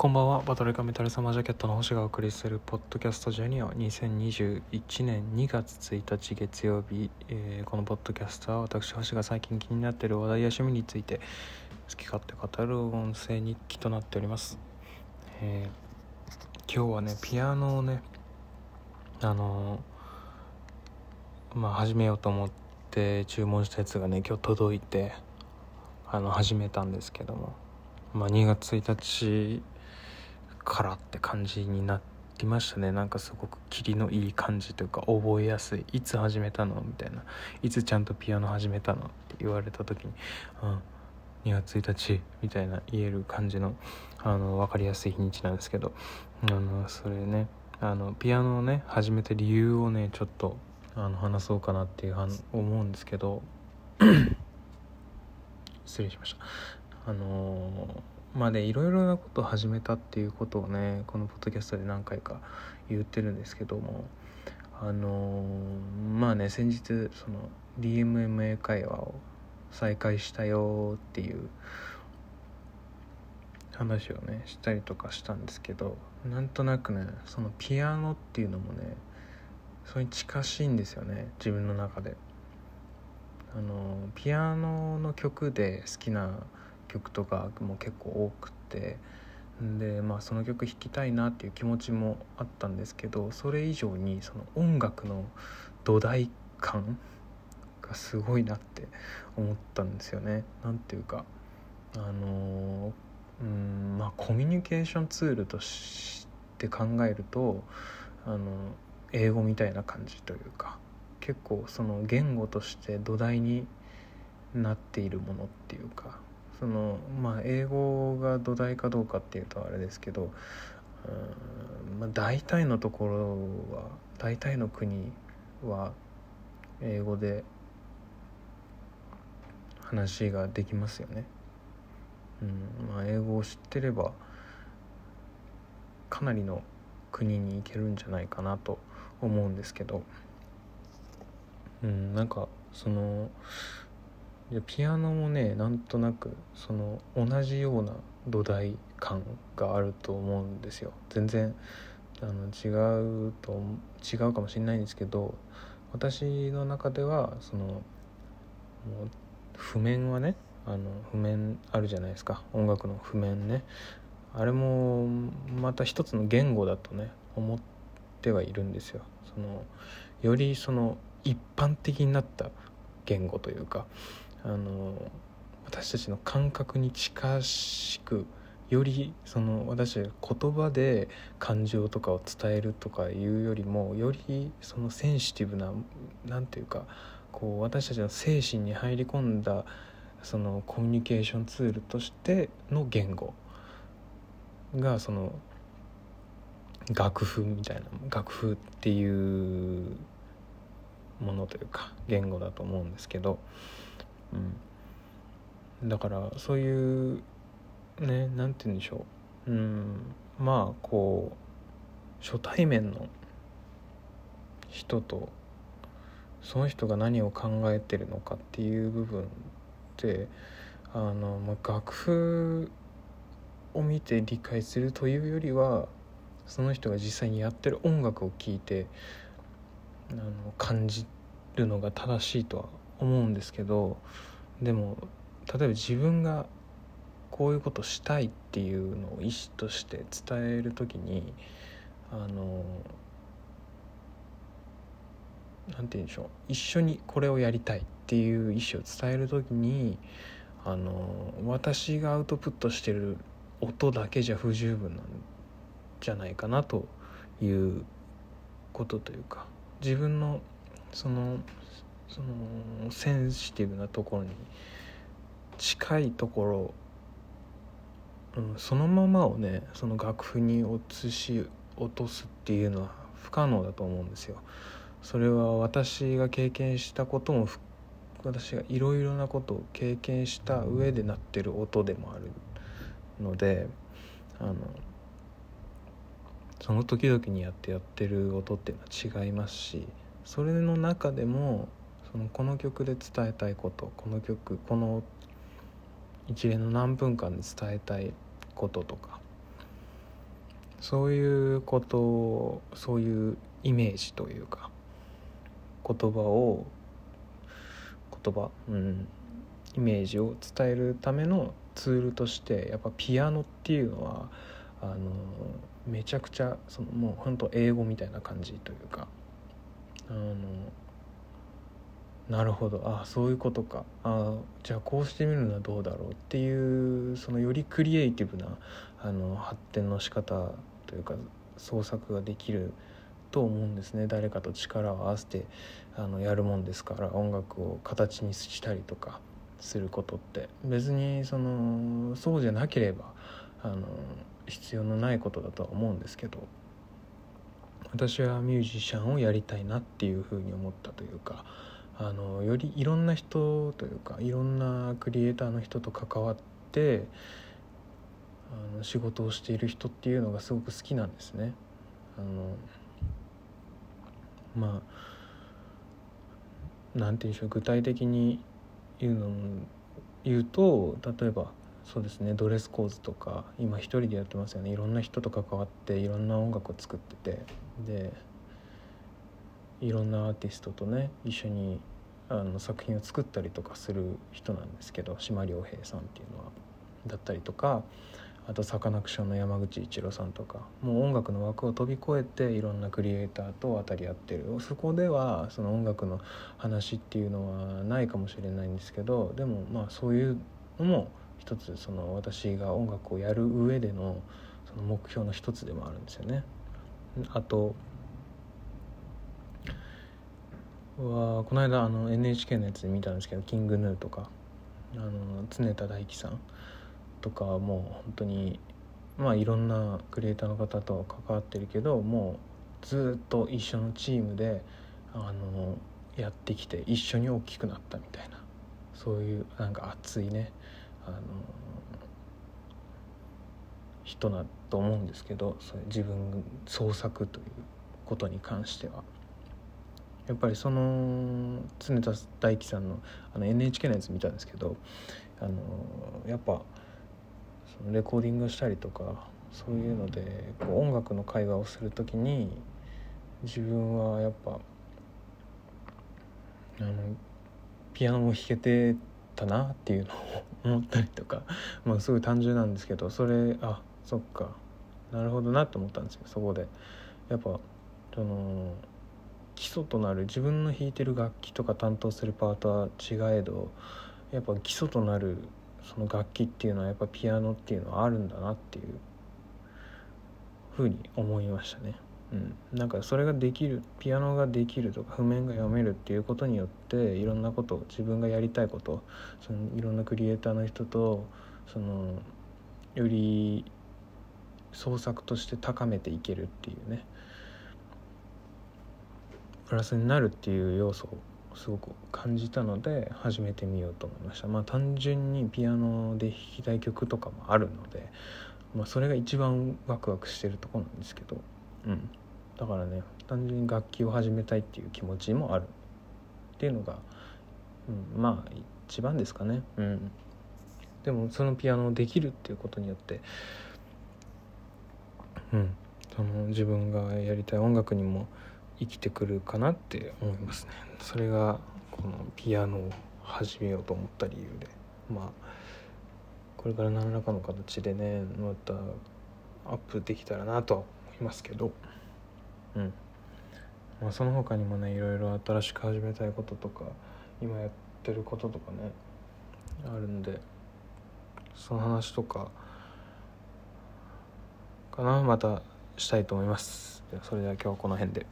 こんばんは。バトルカメタルサマージャケットの星がお送りするポッドキャストジュニア2021年2月1日月曜日、えーこのポッドキャストは私星が最近気になっている話題や趣味について好き勝手語る音声日記となっております、えー今日はねピアノをねあのーまあ始めようと思って注文したやつがね今日届いてあの始めたんですけども。まあ2月1日からって感じになりましたね。なんかすごく霧のいい感じというか覚えやすい。いつ始めたのみたいな。いつちゃんとピアノ始めたのって言われた時に「うん2月1日」みたいな言える感じのあの分かりやすい日にちなんですけど。あのそれねあのピアノをね始めた理由をねちょっとあの話そうかなっていうはん思うんですけど。失礼しました。あのーまあねいろいろなことを始めたっていうことをねこのポッドキャストで何回か言ってるんですけどもあのまあね先日その DMMA 会話を再開したよっていう話をねしたりとかしたんですけどなんとなくねそのピアノっていうのもねそれに近しいんですよね自分の中で。あのピアノの曲で好きな曲とかも結構多くてでまあその曲弾きたいなっていう気持ちもあったんですけどそれ以上にその音楽の土台感がすごいなって思ったんですよね。なんていうかあのうんまあコミュニケーションツールとして考えるとあの英語みたいな感じというか結構その言語として土台になっているものっていうかそのまあ英語が土台かどうかっていうとあれですけどうん、まあ、大体のところは大体の国は英語で話ができますよね。うんまあ、英語を知ってればかなりの国に行けるんじゃないかなと思うんですけど、うん、なんかそのピアノもねなんとなくその同じような土台感があると思うんですよ。全然あの違うと違うかもしれないんですけど私の中ではその譜面はねあの譜面あるじゃないですか。音楽の譜面ね。あれもまた一つの言語だとね思ってはいるんですよ。そのよりその一般的になった言語というか。あの私たちの感覚に近しくよりその私たち言葉で感情とかを伝えるとかいうよりもよりそのセンシティブな何ていうかこう私たちの精神に入り込んだそのコミュニケーションツールとしての言語がその楽譜みたいな楽譜っていうものというか言語だと思うんですけど、うん、だからそういうねなんて言うんでしょう、うん、まあこう初対面の人とその人が何を考えてるのかっていう部分ってあの、まあ、楽譜を見て理解するというよりはその人が実際にやってる音楽を聴いてあの感じるのが正しいとは思うんですけどでも例えば自分がこういうことしたいっていうのを意思として伝える時にあのなんて言うんでしょう一緒にこれをやりたいっていう意思を伝える時にあの私がアウトプットしてる音だけじゃ不十分なんじゃないかなということというか自分のそのそのセンシティブなところに近いところ、うん、そのままをねその楽譜に移し落とすっていうのは不可能だと思うんですよ。それは私が経験したことも私がいろいろなことを経験した上で鳴ってる音でもあるのであのその時々にやってやってる音っていうのは違いますしそれの中でもそのこの曲で伝えたいことこの曲この一連の何分間で伝えたいこととかそういうことをそういうイメージというか言葉を言葉うんイメージを伝えるためのツールとしてやっぱピアノっていうのはあのめちゃくちゃそのもう本当英語みたいな感じというかあのなるほど。あそういうことか。あじゃあこうしてみるのはどうだろうっていうそのよりクリエイティブなあの発展の仕方というか創作ができると思うんですね。誰かと力を合わせてあのやるもんですから音楽を形にしたりとかすることって。別にそのそうじゃなければあの必要のないことだとは思うんですけど私はミュージシャンをやりたいなっていうふうに思ったというかあのよりいろんな人というかいろんなクリエイターの人と関わってあの仕事をしている人っていうのがすごく好きなんですね。あのまあなんて言うんでしょう具体的に言うの言うと例えばそうですねドレスコーズとか今一人でやってますよねいろんな人と関わっていろんな音楽を作っててでいろんなアーティストとね一緒にあの作品を作ったりとかする人なんですけど島良平さんっていうのは。だったりとかあとサカナクションの山口一郎さんとか。もう音楽の枠を飛び越えていろんなクリエイターと渡り合ってる。そこではその音楽の話っていうのはないかもしれないんですけどでもまあそういうのも一つその私が音楽をやる上でのその目標の一つでもあるんですよね。あとはこの間あの NHK のやつで見たんですけどキングヌーとかあの常田大樹さんとかもう本当にまあいろんなクリエイターの方と関わってるけどもうずっと一緒のチームであのやってきて一緒に大きくなったみたいなそういうなんか熱いねあの人だと思うんですけどそれ自分創作ということに関しては。やっぱりその常田大樹さんのあの NHK のやつ見たんですけどあのやっぱそのレコーディングしたりとかそういうのでこう音楽の会話をする時に自分はやっぱあのピアノも弾けてたなっていうのを思ったりとか まあすごい単純なんですけどそれあそっかなるほどなと思ったんですよそこで。やっぱその基礎となる自分の弾いてる楽器とか担当するパートは違えどやっぱ基礎となるその楽器っていうのはやっぱピアノっていうのはあるんだなっていうふうに思いましたね。うん、なんかそれができるピアノができるとか譜面が読めるっていうことによっていろんなこと自分がやりたいことそのいろんなクリエイターの人とそのより創作として高めていけるっていうねプラスになるっていう要素をすごく感じたので始めてみようと思いました。まあ単純にピアノで弾きたい曲とかもあるので、まあ、それが一番ワクワクしてるとこなんですけど、うん、だからね単純に楽器を始めたいっていう気持ちもあるっていうのが、うん、まあ一番ですかね。うん。でもそのピアノをできるっていうことによってうん。その自分がやりたい音楽にも生きてくるかなって思いますね。それがこのピアノを始めようと思った理由で。まあこれから何らかの形でねまたアップできたらなとは思いますけど。うん。まあその他にもねいろいろ新しく始めたいこととか今やってることとかねあるんでその話とかかなまたしたいと思います。それでは今日はこの辺で。